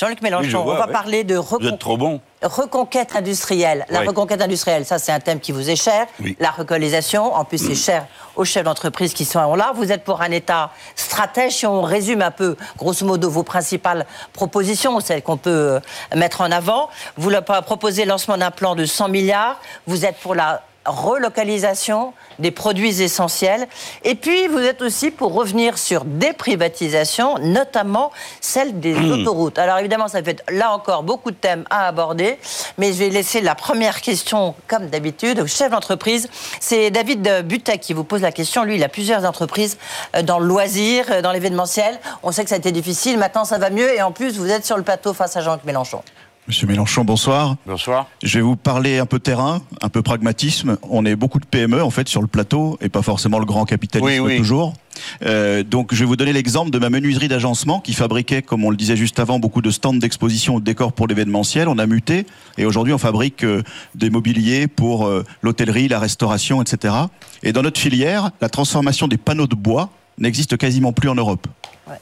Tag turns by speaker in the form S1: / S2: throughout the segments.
S1: Jean-Luc Mélenchon, on va parler de reconquête industrielle. La reconquête industrielle, ça c'est un thème qui vous est cher. La relocalisation, en plus c'est cher aux chefs d'entreprise qui sont là. Vous êtes pour un État stratège. Si on résume un peu, grosso modo, vos principales propositions, celles qu'on peut euh, mettre en avant, vous proposez le lancement d'un plan de 100 milliards. Vous êtes pour la relocalisation des produits essentiels. Et puis, vous êtes aussi pour revenir sur des privatisations, notamment celle des hmm. autoroutes. Alors évidemment, ça fait là encore beaucoup de thèmes à aborder, mais je vais laisser la première question, comme d'habitude, au chef d'entreprise. C'est David Butek qui vous pose la question. Lui, il a plusieurs entreprises euh, dans le loisir, euh, dans l'événementiel. On sait que ça a été difficile, maintenant ça va mieux, et en plus, vous êtes sur le plateau face à Jean-Luc Mélenchon.
S2: Monsieur Mélenchon, bonsoir.
S3: Bonsoir.
S2: Je vais vous parler un peu terrain, un peu pragmatisme. On est beaucoup de PME en fait sur le plateau et pas forcément le grand capitalisme oui, toujours. Euh, donc je vais vous donner l'exemple de ma menuiserie d'agencement qui fabriquait, comme on le disait juste avant, beaucoup de stands d'exposition ou de décors pour l'événementiel. On a muté et aujourd'hui on fabrique euh, des mobiliers pour euh, l'hôtellerie, la restauration, etc. Et dans notre filière, la transformation des panneaux de bois n'existe quasiment plus en Europe.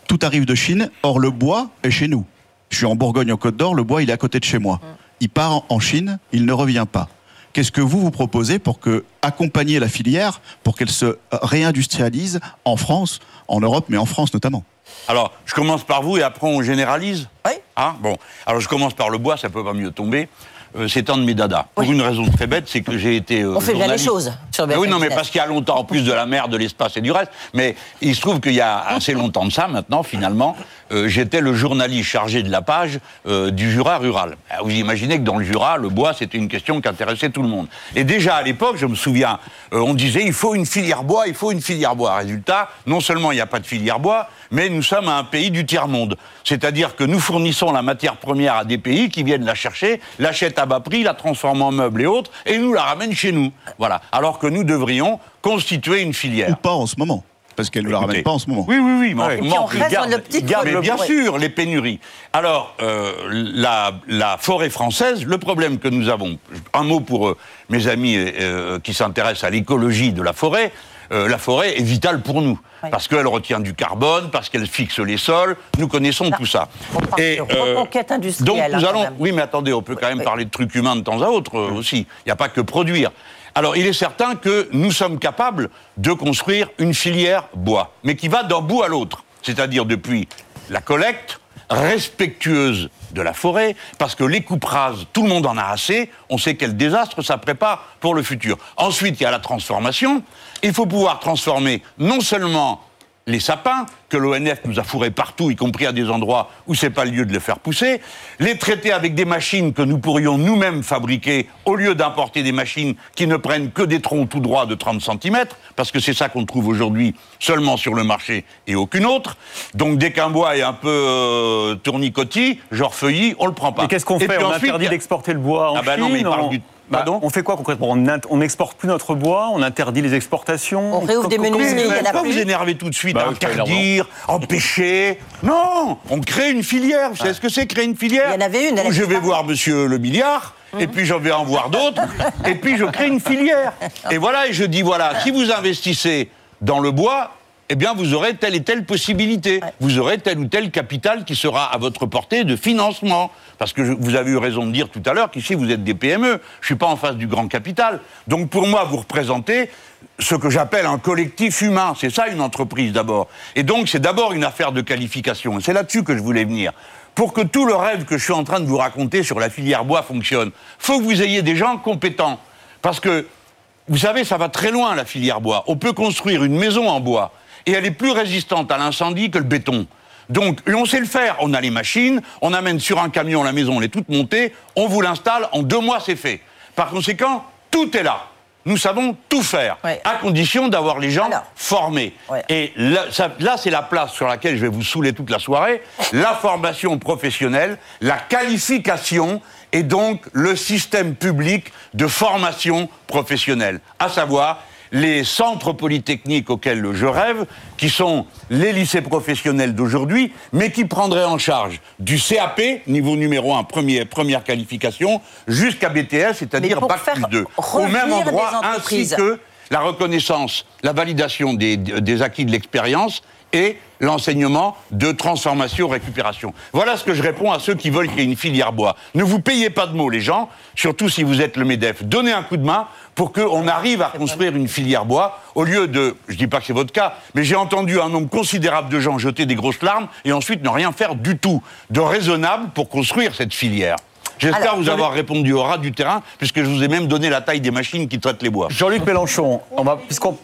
S2: Tout arrive de Chine, or le bois est chez nous. Je suis en Bourgogne, en Côte d'Or, le bois, il est à côté de chez moi. Il part en Chine, il ne revient pas. Qu'est-ce que vous vous proposez pour que accompagner la filière pour qu'elle se réindustrialise en France, en Europe, mais en France notamment?
S3: Alors, je commence par vous et après on généralise?
S1: Oui.
S3: Ah, bon. Alors, je commence par le bois, ça peut pas mieux tomber. Euh, c'est un de mes dadas. Pour une raison très bête, c'est que j'ai été.
S1: Euh, On fait bien les choses
S3: sur Oui, non, mais parce qu'il y a longtemps, en plus de la mer, de l'espace et du reste. Mais il se trouve qu'il y a assez longtemps de ça, maintenant, finalement, euh, j'étais le journaliste chargé de la page du Jura rural. vous imaginez que dans le Jura, le bois, c'était une question qui intéressait tout le monde. Et déjà à l'époque, je me souviens, on disait il faut une filière bois, il faut une filière bois. Résultat, non seulement il n'y a pas de filière bois, mais nous sommes un pays du tiers-monde. C'est-à-dire que nous fournissons la matière première à des pays qui viennent la chercher, l'achètent à bas prix, la transforment en meubles et autres, et nous la ramènent chez nous. Voilà. Alors que nous devrions constituer une filière.
S2: Ou pas en ce moment. Parce qu'elle ne la ramène pas en ce moment.
S3: Oui, oui, oui.
S1: Mais, on reste dans
S3: mais bien sûr, les pénuries. Alors, euh, la, forêt française, le problème que nous avons, un mot pour euh, mes amis euh, qui s'intéressent à l'écologie de la forêt, euh, la forêt est vitale pour nous. Parce qu'elle retient du carbone, parce qu'elle fixe les sols. Nous connaissons tout ça.
S1: Et, euh, industrielle.
S3: Donc nous hein, allons. Oui, mais attendez, on peut quand même parler de trucs humains de temps à autre euh, aussi. Il n'y a pas que produire. Alors, il est certain que nous sommes capables de construire une filière bois, mais qui va d'un bout à l'autre. C'est-à-dire depuis la collecte, respectueuse de la forêt, parce que les coupes rases, tout le monde en a assez, on sait quel désastre ça prépare pour le futur. Ensuite, il y a la transformation. Il faut pouvoir transformer non seulement les sapins, que l'ONF nous a fourrés partout, y compris à des endroits où c'est pas le lieu de les faire pousser, les traiter avec des machines que nous pourrions nous-mêmes fabriquer, au lieu d'importer des machines qui ne prennent que des troncs tout droits de 30 cm, parce que c'est ça qu'on trouve aujourd'hui seulement sur le marché et aucune autre. Donc dès qu'un bois est un peu euh, tournicotis, genre feuilli, on le prend pas.
S4: Et qu'est-ce qu'on fait On interdit d'exporter le bois en
S3: ah bah non, mais il parle du
S4: bah, on fait quoi concrètement? On n'exporte plus notre bois, on interdit les exportations?
S1: On réouvre des menuiseries, il y
S3: Pas vous énerver tout de suite, bah, interdire, empêcher. Non, on crée une filière. Vous savez ce que c'est créer une filière
S1: Il y en avait une.
S3: Où je vais voir Monsieur le milliard. Et puis j'en vais en voir d'autres, et puis je crée une filière. Et voilà, et je dis voilà, si vous investissez dans le bois, eh bien, vous aurez telle et telle possibilité. Vous aurez tel ou tel capital qui sera à votre portée de financement. Parce que vous avez eu raison de dire tout à l'heure qu'ici, vous êtes des PME. Je ne suis pas en face du grand capital. Donc, pour moi, vous représentez ce que j'appelle un collectif humain. C'est ça, une entreprise, d'abord. Et donc, c'est d'abord une affaire de qualification. Et c'est là-dessus que je voulais venir. Pour que tout le rêve que je suis en train de vous raconter sur la filière bois fonctionne, faut que vous ayez des gens compétents. Parce que, vous savez, ça va très loin, la filière bois. On peut construire une maison en bois et elle est plus résistante à l'incendie que le béton. Donc, on sait le faire. On a les machines, on amène sur un camion la maison, elle est toute montée, on vous l'installe, en deux mois, c'est fait. Par conséquent, tout est là. Nous savons tout faire, à condition d'avoir les gens formés. Et là, là c'est la place sur laquelle je vais vous saouler toute la soirée. La formation professionnelle, la qualification et donc le système public de formation professionnelle. À savoir, les centres polytechniques auxquels je rêve, qui sont les lycées professionnels d'aujourd'hui, mais qui prendraient en charge du CAP, niveau numéro 1, première qualification, jusqu'à BTS, c'est-à-dire Bac plus 2.
S1: Au même endroit,
S3: ainsi que la reconnaissance, la validation des, des acquis de l'expérience et l'enseignement de transformation-récupération. Voilà ce que je réponds à ceux qui veulent qu'il y ait une filière bois. Ne vous payez pas de mots, les gens, surtout si vous êtes le MEDEF. Donnez un coup de main pour qu'on arrive à construire une filière bois, au lieu de, je ne dis pas que c'est votre cas, mais j'ai entendu un nombre considérable de gens jeter des grosses larmes et ensuite ne rien faire du tout de raisonnable pour construire cette filière. J'espère vous avoir répondu au ras du terrain, puisque je vous ai même donné la taille des machines qui traitent les bois.
S4: Jean-Luc Mélenchon, on va, puisqu'on...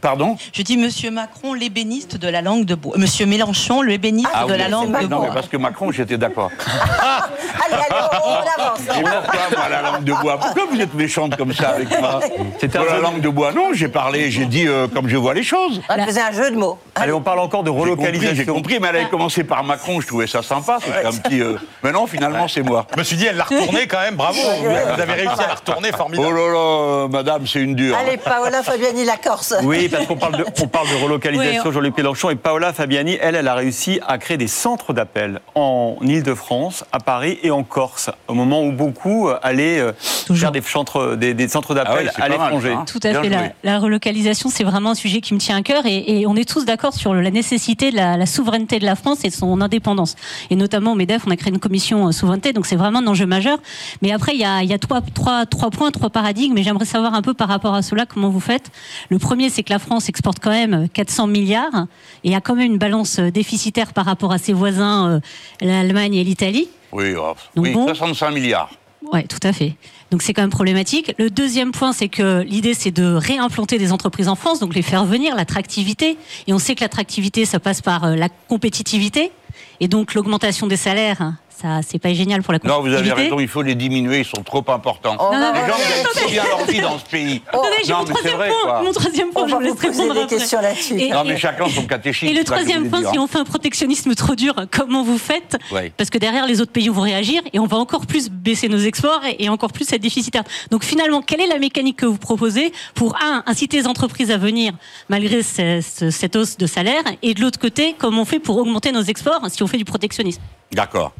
S3: Pardon
S5: Je dis Monsieur Macron, l'ébéniste de la langue de bois. Monsieur Mélenchon, l'ébéniste ah de la langue de bois.
S3: Non, mais parce que Macron, j'étais d'accord.
S1: allez, allez, on, avance.
S3: Et pourquoi, moi, la langue de bois Pourquoi vous êtes méchante comme ça avec moi C'était la langue de bois. Non, j'ai parlé, j'ai dit euh, comme je vois les choses.
S1: On faisait un jeu de mots.
S4: Allez, on parle encore de relocalisation.
S3: J'ai compris, mais elle avait commencé par Macron, je trouvais ça sympa. C'était un petit. Euh, mais non, finalement, c'est moi.
S6: Je me suis dit, elle l'a retourné quand même, bravo. Vous avez réussi à la retourner, formidable.
S3: Oh là là, madame, c'est une dure.
S1: Allez, Paola Fabiani, la Corse.
S4: Oui, parce qu'on parle de, on parle de relocalisation, Jean-Luc Mélenchon et Paola Fabiani, elle, elle a réussi à créer des centres d'appel en Ile-de-France, à Paris et en Corse, au moment où beaucoup allaient euh, faire des centres, des, centres d'appel ah à l'étranger.
S7: Hein. Tout à fait. La, relocalisation, c'est vraiment un sujet qui me tient à cœur et, on est tous d'accord sur la nécessité de la, souveraineté de la France et de son indépendance. Et notamment au MEDEF, on a créé une commission euh, souveraineté, donc c'est vraiment un enjeu majeur. Mais après, il y a, il y a trois, trois, trois points, trois paradigmes, et j'aimerais savoir un peu par rapport à cela comment vous faites. Le premier, c'est que la France exporte quand même 400 milliards et a quand même une balance déficitaire par rapport à ses voisins, euh, l'Allemagne et l'Italie.
S3: Oui, oh, oui 65 milliards.
S7: Oui, tout à fait. Donc c'est quand même problématique. Le deuxième point, c'est que l'idée, c'est de réimplanter des entreprises en France, donc les faire venir, l'attractivité. Et on sait que l'attractivité, ça passe par euh, la compétitivité. Et donc l'augmentation des salaires, ça, c'est pas génial pour la.
S3: Non, vous avez raison, il faut les diminuer, ils sont trop importants.
S1: Oh, non,
S3: les gens gagnent trop bien leur vie dans ce pays.
S7: Oh, non, mon, troisième vrai, point, mon troisième point, je vous laisse répondre
S1: des questions là-dessus.
S3: non, mais chacun son catéchisme.
S7: Et le troisième point, si on fait un protectionnisme trop dur, comment vous faites Parce que derrière, les autres pays vont réagir et on va encore plus baisser nos exports et, encore plus être déficitaire. Donc finalement, quelle est la mécanique que vous proposez pour, un, inciter les entreprises à venir malgré cette hausse de salaire et de l'autre côté, comment on fait pour augmenter nos exports si on fait du protectionnisme?
S3: D'accord.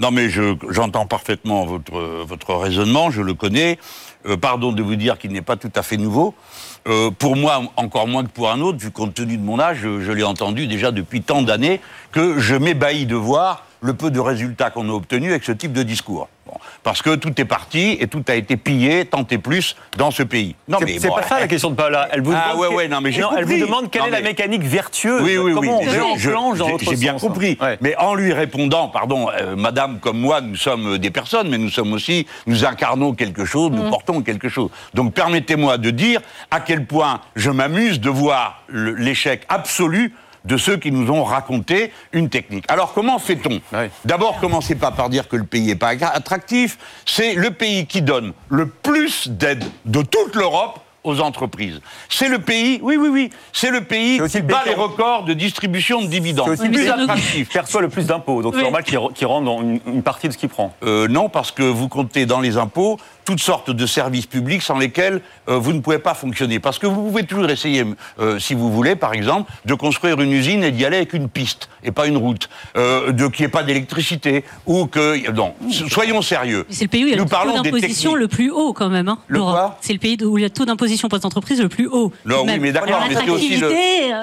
S3: Non, mais j'entends parfaitement votre, raisonnement, je le connais. Euh, pardon de vous dire qu'il n'est pas tout à fait nouveau. Euh, pour moi, encore moins que pour un autre, vu compte tenu de mon âge, je, je l'ai entendu déjà depuis tant d'années que je m'ébahis de voir le peu de résultats qu'on a obtenus avec ce type de discours. Parce que tout est parti et tout a été pillé, tant et plus, dans ce pays.
S4: Non, mais c'est pas ça la question de Paola. Elle vous
S3: ah,
S4: demande,
S3: ouais, ouais, non, mais
S4: non, elle vous demande quelle est la mécanique vertueuse.
S3: Oui, oui,
S4: Comment
S3: oui.
S4: on
S3: J'ai bien compris. Mais en lui répondant, pardon, euh, Madame comme moi, nous sommes des personnes, mais nous sommes aussi, nous incarnons quelque chose, nous mm. portons quelque chose. Donc permettez-moi de dire à quel point je m'amuse de voir l'échec absolu de ceux qui nous ont raconté une technique. Alors comment fait-on? D'abord, commencez pas par dire que le pays n'est pas attractif. C'est le pays qui donne le plus d'aide de toute l'Europe aux entreprises. C'est le pays, oui, oui, oui, c'est le pays qui bat les records de distribution de dividendes.
S4: C'est aussi le plus attractif. perçoit le plus d'impôts, donc c'est normal qu'il rende une, une, partie de ce qu'il prend.
S3: Euh, non, parce que vous comptez dans les impôts toutes sortes de services publics sans lesquels euh, vous ne pouvez pas fonctionner. Parce que vous pouvez toujours essayer, euh, si vous voulez, par exemple, de construire une usine et d'y aller avec une piste et pas une route, euh, de qu'il n'y ait pas d'électricité ou que non. Soyons sérieux.
S7: C'est le pays où il y a le taux d'imposition le plus haut quand même. Hein,
S3: le
S7: C'est le pays où il y a le taux d'imposition pour les entreprises le plus haut.
S3: Non, oui, mais d'accord, mais c'est aussi le.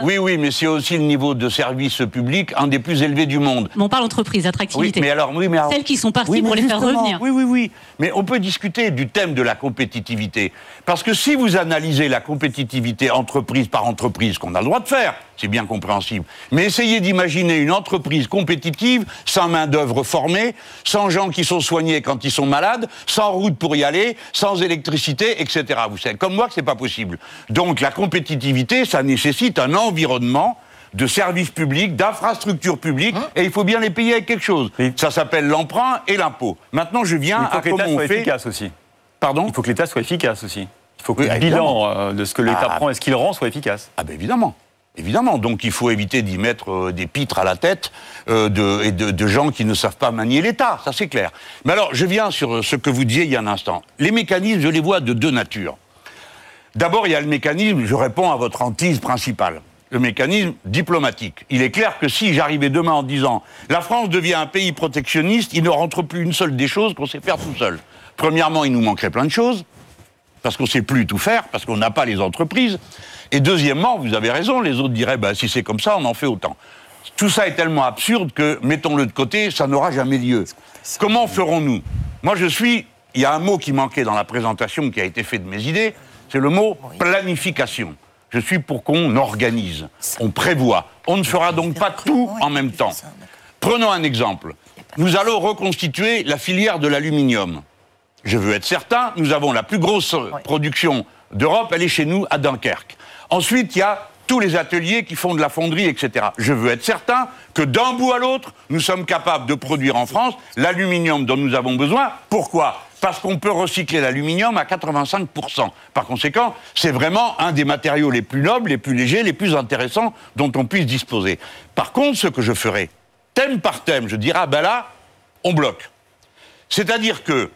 S3: Oui, oui, mais c'est aussi le niveau de service public un des plus élevés du monde.
S7: Mais on parle entreprise, attractivité.
S3: Oui, mais alors, oui, mais
S7: celles qui sont parties pour les faire revenir.
S3: Oui, oui, oui. Mais on peut discuter du thème de la compétitivité. Parce que si vous analysez la compétitivité entreprise par entreprise, qu'on a le droit de faire, c'est bien compréhensible, mais essayez d'imaginer une entreprise compétitive sans main-d'œuvre formée, sans gens qui sont soignés quand ils sont malades, sans route pour y aller, sans électricité, etc. Vous savez, comme moi, que c'est pas possible. Donc la compétitivité, ça nécessite un environnement de services publics, d'infrastructures publiques, hein et il faut bien les payer avec quelque chose. Ça s'appelle l'emprunt et l'impôt. Maintenant, je viens
S4: à comment on fait. efficace aussi.
S3: Pardon
S4: Il faut que l'État soit efficace aussi. Il faut que le bilan euh, de ce que l'État ah, prend et ce qu'il rend soit efficace?
S3: Ah ben évidemment. Évidemment, donc il faut éviter d'y mettre euh, des pitres à la tête euh, de, et de, gens qui ne savent pas manier l'État, ça c'est clair. Mais alors, je viens sur ce que vous disiez il y a un instant. Les mécanismes, je les vois de deux natures. D'abord, il y a le mécanisme, je réponds à votre hantise principale le mécanisme diplomatique. Il est clair que si j'arrivais demain en disant la France devient un pays protectionniste, il ne rentre plus une seule des choses qu'on sait faire tout seul. Premièrement, il nous manquerait plein de choses. parce qu'on ne sait plus tout faire, parce qu'on n'a pas les entreprises. Et deuxièmement, vous avez raison, les autres diraient, bah, si c'est comme ça, on en fait autant. Tout ça est tellement absurde que, mettons-le de côté, ça n'aura jamais lieu. Comment ferons-nous? Moi, je suis. Il y a un mot qui manquait dans la présentation qui a été fait de mes idées, c'est le mot planification. Je suis pour qu'on organise, on prévoit. On ne fera donc pas tout en même temps. Prenons un exemple. Nous allons reconstituer la filière de l'aluminium. Je veux être certain, nous avons la plus grosse production d'Europe, elle est chez nous à Dunkerque. Ensuite, il y a tous les ateliers qui font de la fonderie, etc. Je veux être certain que d'un bout à l'autre, nous sommes capables de produire en France l'aluminium dont nous avons besoin. Pourquoi? Parce qu'on peut recycler l'aluminium à 85%. Par conséquent, c'est vraiment un des matériaux les plus nobles, les plus légers, les plus intéressants dont on puisse disposer. Par contre, ce que je ferai, thème par thème, je dirais, ah ben là, on bloque. C'est-à-dire que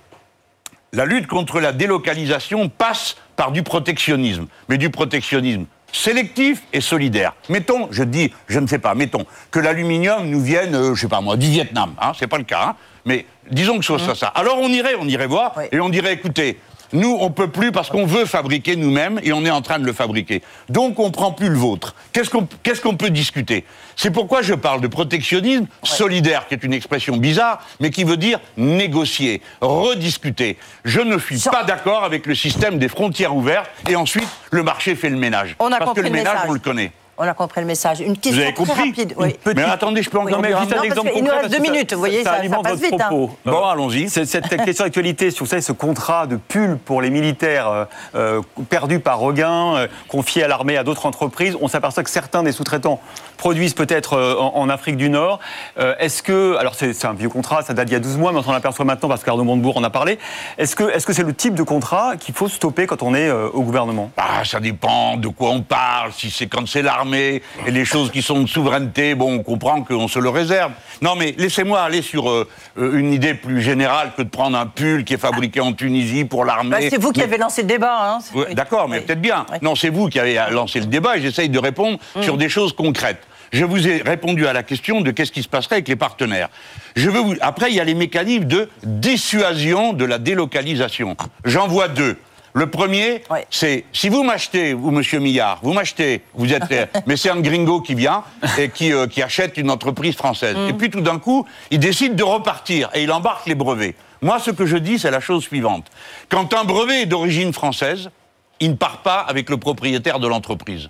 S3: la lutte contre la délocalisation passe par du protectionnisme, mais du protectionnisme sélectif et solidaire. Mettons, je dis, je ne sais pas, mettons que l'aluminium nous vienne, je euh, je sais pas moi, du Vietnam, hein, c'est pas le cas, hein, mais disons que ce soit mmh. ça. Alors on irait, on irait voir, et on dirait, écoutez, nous, on peut plus parce qu'on veut fabriquer nous-mêmes et on est en train de le fabriquer. Donc, on prend plus le vôtre. Qu'est-ce qu'on peut discuter? C'est pourquoi je parle de protectionnisme solidaire, qui est une expression bizarre, mais qui veut dire négocier, rediscuter. Je ne suis pas d'accord avec le système des frontières ouvertes et ensuite le marché fait le ménage. parce que le ménage, on le connaît.
S1: On a compris le message. Une question
S3: vous avez compris
S1: rapide.
S3: Mais attendez, je peux encore mettre
S1: juste un exemple concret. Il nous reste deux minutes, vous voyez, ça, ça, passe vite. Hein.
S3: Bon, allons-y.
S4: Cette question d'actualité, vous savez, ce contrat de pull pour les militaires euh, euh perdus par Regain, euh, confiés à l'armée, à d'autres entreprises, on s'aperçoit que certains des sous-traitants produisent peut-être euh, en, Afrique du Nord. est-ce que, alors c'est un vieux contrat, ça date d'il y a 12 mois, mais on s'en aperçoit maintenant parce qu'Arnaud Montebourg en a parlé. Est-ce que c'est -ce le type de contrat qu'il faut stopper quand on est au gouvernement?
S3: Ah, Ça dépend de quoi on parle, si c'est quand c'est l'armée et les choses qui sont de souveraineté, bon, on comprend qu'on se le réserve. Non, mais laissez-moi aller sur euh, euh, une idée plus générale que de prendre un pull qui est fabriqué en Tunisie pour l'armée. Bah,
S1: c'est vous qui avez lancé le débat. Hein.
S3: D'accord, mais peut-être bien. Non, c'est vous qui avez lancé le débat et j'essaye de répondre mm. sur des choses concrètes. Je vous ai répondu à la question de qu'est-ce qui se passerait avec les partenaires. Je veux vous... Après, il y a les mécanismes de dissuasion de la délocalisation. J'en vois deux. Le premier, c'est si vous m'achetez, vous, monsieur Millard, vous m'achetez, vous êtes. mais c'est un gringo qui vient et qui, euh, qui achète une entreprise française. Mm. Et puis tout d'un coup, il décide de repartir et il embarque les brevets. Moi, ce que je dis, c'est la chose suivante. Quand un brevet est d'origine française, il ne part pas avec le propriétaire de l'entreprise.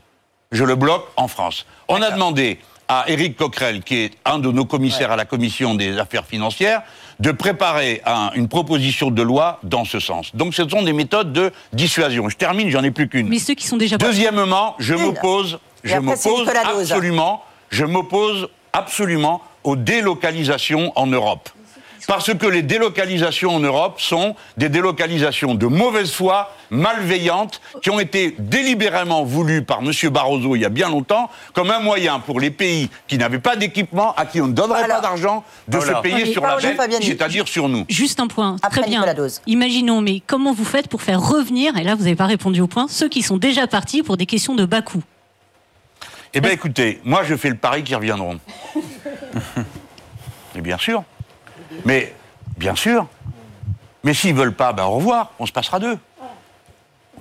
S3: Je le bloque en France. On a demandé à Éric Coquerel, qui est un de nos commissaires à la commission des affaires financières, de préparer une proposition de loi dans ce sens. Donc ce sont des méthodes de dissuasion. Je termine, j'en ai plus qu'une.
S7: Mais ceux qui sont déjà
S3: Deuxièmement, je m'oppose, je m'oppose absolument, je m'oppose absolument aux délocalisations en Europe. Parce que les délocalisations en Europe sont des délocalisations de mauvaise foi, malveillantes, qui ont été délibérément voulues par M. Barroso il y a bien longtemps, comme un moyen pour les pays qui n'avaient pas d'équipement, à qui on ne donnerait pas d'argent, de se payer sur la dette, c'est-à-dire sur nous.
S7: Juste un point, très bien. Imaginons, mais comment vous faites pour faire revenir, et là vous n'avez pas répondu au point, ceux qui sont déjà partis pour des questions de bas coût
S3: Eh bien écoutez, moi je fais le pari qu'ils reviendront. et bien sûr. Mais, bien sûr. Mais s'ils veulent pas, ben au revoir, on se passera d'eux.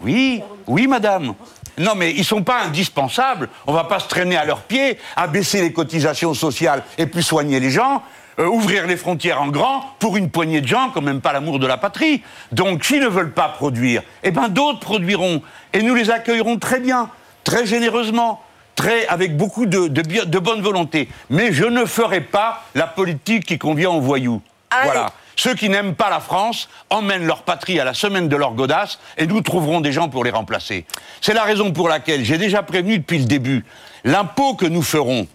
S3: Oui, oui, madame. Non, mais ils ne sont pas indispensables. On ne va pas se traîner à leurs pieds, à baisser les cotisations sociales et puis soigner les gens, euh, ouvrir les frontières en grand pour une poignée de gens qui n'ont même pas l'amour de la patrie. Donc, s'ils ne veulent pas produire, eh ben d'autres produiront et nous les accueillerons très bien, très généreusement très, avec beaucoup de, de, bonne volonté. Mais je ne ferai pas la politique qui convient aux voyous. Voilà. Ceux qui n'aiment pas la France emmènent leur patrie à la semaine de leur godasse et nous trouverons des gens pour les remplacer. C'est la raison pour laquelle j'ai déjà prévenu depuis le début. L'impôt que nous ferons,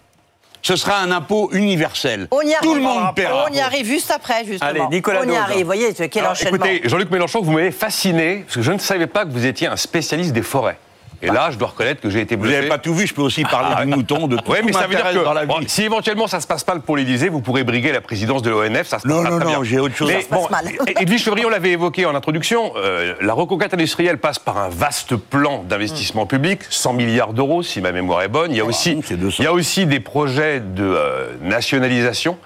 S3: ce sera un impôt universel.
S1: On y arrive.
S3: Tout le monde paiera.
S1: On y arrive juste après, justement.
S4: Allez, Nicolas
S1: On y arrive. Vous voyez, quel enchaînement.
S6: Écoutez, Jean-Luc Mélenchon, vous m'avez fasciné, parce que je ne savais pas que vous étiez un spécialiste des forêts. Et là, je dois reconnaître que j'ai été bluffé.
S3: Vous n'avez pas tout vu, je peux aussi parler ah, du mouton, de tout.
S6: Oui, mais ça veut dire que si éventuellement ça se passe mal pour l'Élysée, vous pourrez briguer la présidence de l'ONF, ça se
S3: non,
S6: non,
S3: non, j'ai autre chose.
S6: Mais, ça se passe mal. Edwige Chevrillon l'avait évoqué en introduction, euh, la reconquête industrielle passe par un vaste plan d'investissement public, 100 milliards d'euros si ma mémoire est bonne. Il y a, aussi, il y a aussi des projets de euh, nationalisation.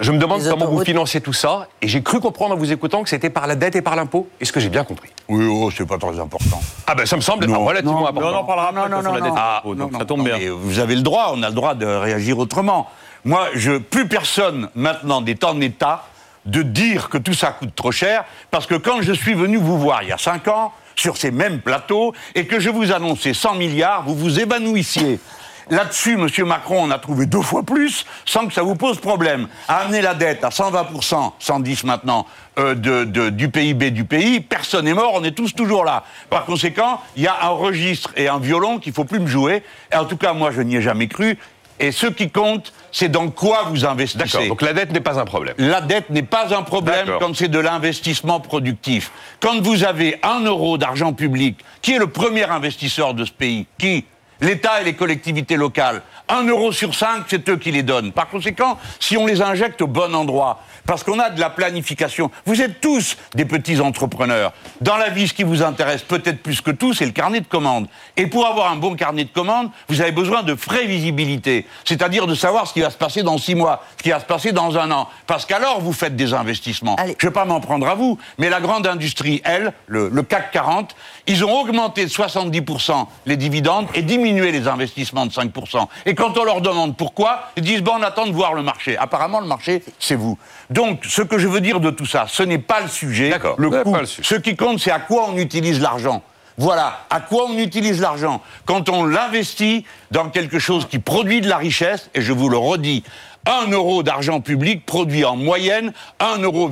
S6: Je me demande comment vous financez tout ça, et j'ai cru comprendre en vous écoutant que c'était par la dette et par l'impôt. Est-ce que j'ai bien compris?
S3: Oui, oh, c'est pas très important.
S6: Ah ben ça me semble relativement important.
S4: Non, on en parlera non, non, non, la dette
S3: ah, donc ça tombe bien. vous avez le droit, on a le droit de réagir autrement. Moi, je, plus personne maintenant des temps d'État de dire que tout ça coûte trop cher, parce que quand je suis venu vous voir il y a cinq ans, sur ces mêmes plateaux, et que je vous annonçais 100 milliards, vous vous évanouissiez. Là-dessus, M. Macron on a trouvé deux fois plus, sans que ça vous pose problème. À amener la dette à 120%, 110 maintenant, euh, du PIB du pays, personne n'est mort, on est tous toujours là. Par conséquent, il y a un registre et un violon qu'il faut plus me jouer. Et en tout cas, moi, je n'y ai jamais cru. Et ce qui compte, c'est dans quoi vous investissez.
S6: D'accord, donc la dette n'est pas un problème.
S3: La dette n'est pas un problème quand c'est de l'investissement productif. Quand vous avez un euro d'argent public, qui est le premier investisseur de ce pays Qui L'État et les collectivités locales. Un euro sur cinq, c'est eux qui les donnent. Par conséquent, si on les injecte au bon endroit, parce qu'on a de la planification, vous êtes tous des petits entrepreneurs. Dans la vie, ce qui vous intéresse peut-être plus que tout, c'est le carnet de commandes. Et pour avoir un bon carnet de commandes, vous avez besoin de prévisibilité, c'est-à-dire de savoir ce qui va se passer dans six mois, ce qui va se passer dans un an. Parce qu'alors, vous faites des investissements. Je ne vais pas m'en prendre à vous, mais la grande industrie, elle, le, le CAC 40, ils ont augmenté de 70% les dividendes et diminué les investissements de 5%. Et quand on leur demande pourquoi, ils disent, bon, on attend de voir le marché. Apparemment, le marché, c'est vous. Donc, ce que je veux dire de tout ça, ce n'est pas le sujet.
S6: D'accord.
S3: Le coût. Ce qui compte, c'est à quoi on utilise l'argent. Voilà, à quoi on utilise l'argent Quand on l'investit dans quelque chose qui produit de la richesse, et je vous le redis, 1 euro d'argent public produit en moyenne 1,3 euro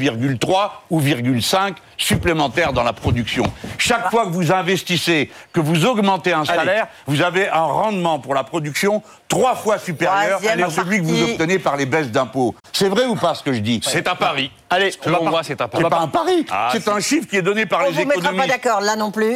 S3: ou 5 supplémentaire dans la production. Chaque fois que vous investissez, que vous augmentez un salaire, vous avez un rendement pour la production trois fois supérieur à celui que vous obtenez par les baisses d'impôts. C'est vrai ou pas ce que je dis?
S6: C'est un pari.
S3: Allez, c'est un pari. c'est un pari. c'est un chiffre qui est donné par les économistes.
S1: On ne vous mettra pas d'accord là non plus.